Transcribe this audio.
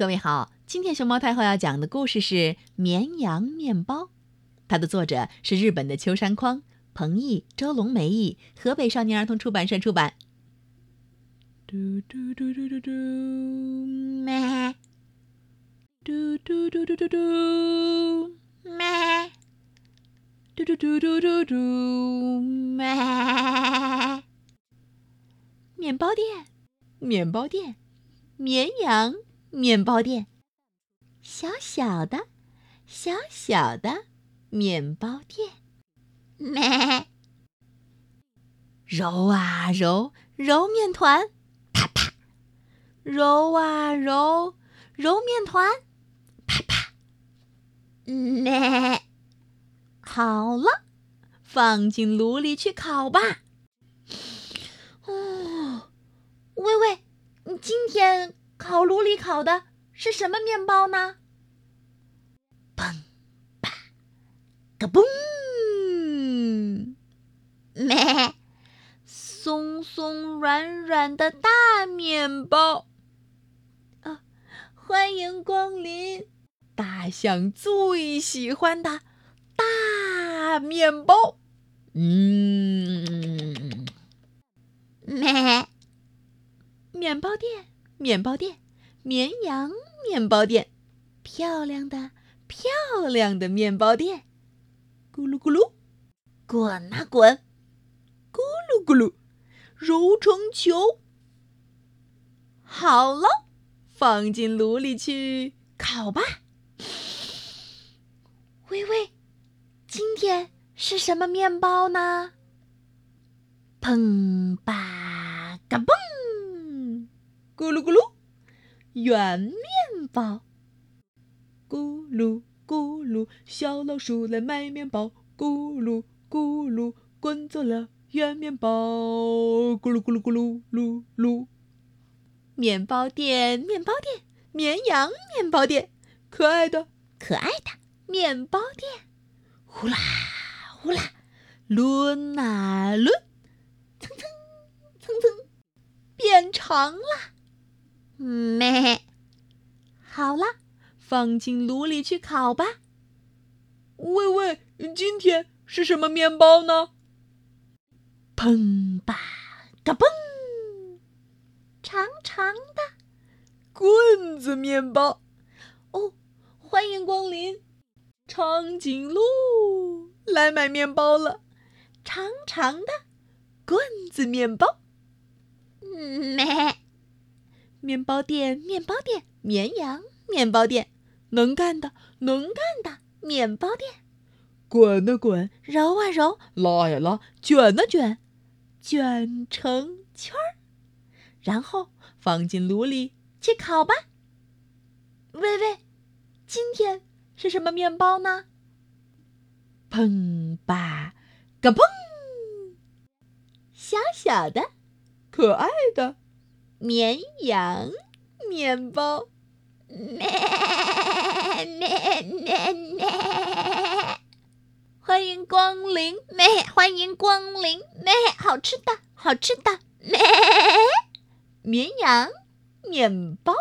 各位好，今天熊猫太后要讲的故事是《绵羊面包》，它的作者是日本的秋山匡，彭毅、周龙梅译，河北少年儿童出版社出版。嘟嘟嘟嘟嘟嘟，咩！嘟嘟嘟嘟嘟嘟，咩！嘟嘟嘟嘟嘟嘟，咩！面包店，面包店，绵羊。面包店，小小的、小小的面包店，咩！揉啊揉，揉面团，啪啪；揉啊揉，揉面团，啪啪。咩！好了，放进炉里去烤吧。哦，喂喂，你今天？烤炉里烤的是什么面包呢？砰，啪，嘎嘣，咩，松松软软的大面包。啊，欢迎光临！大象最喜欢的大面包。嗯，咩，面包店。面包店，绵羊面包店，漂亮的漂亮的面包店，咕噜咕噜，滚啊滚，咕噜咕噜，揉成球。好了，放进炉里去烤吧。喂喂，今天是什么面包呢？砰吧，嘎嘣。咕噜咕噜，圆面包。咕噜咕噜，小老鼠来买面包。咕噜咕噜，滚走了圆面包。咕噜咕噜咕噜噜噜。面包店，面包店，绵羊面包店，可爱的可爱的面包店。呼啦呼啦，抡啊抡，咩，好了，放进炉里去烤吧。喂喂，今天是什么面包呢？砰吧，嘎嘣，长长的棍子面包。哦，欢迎光临，长颈鹿来买面包了。长长的棍子面包。咩。面包店，面包店，绵羊面包店，能干的，能干的面包店，滚啊滚，揉啊揉，拉呀拉，卷啊卷，卷成圈儿，然后放进炉里去烤吧。喂喂，今天是什么面包呢？砰吧，嘎嘣，小小的，可爱的。绵羊面包，咩咩咩咩！欢迎光临，咩！欢迎光临，咩！好吃的，好吃的，咩！绵羊面包。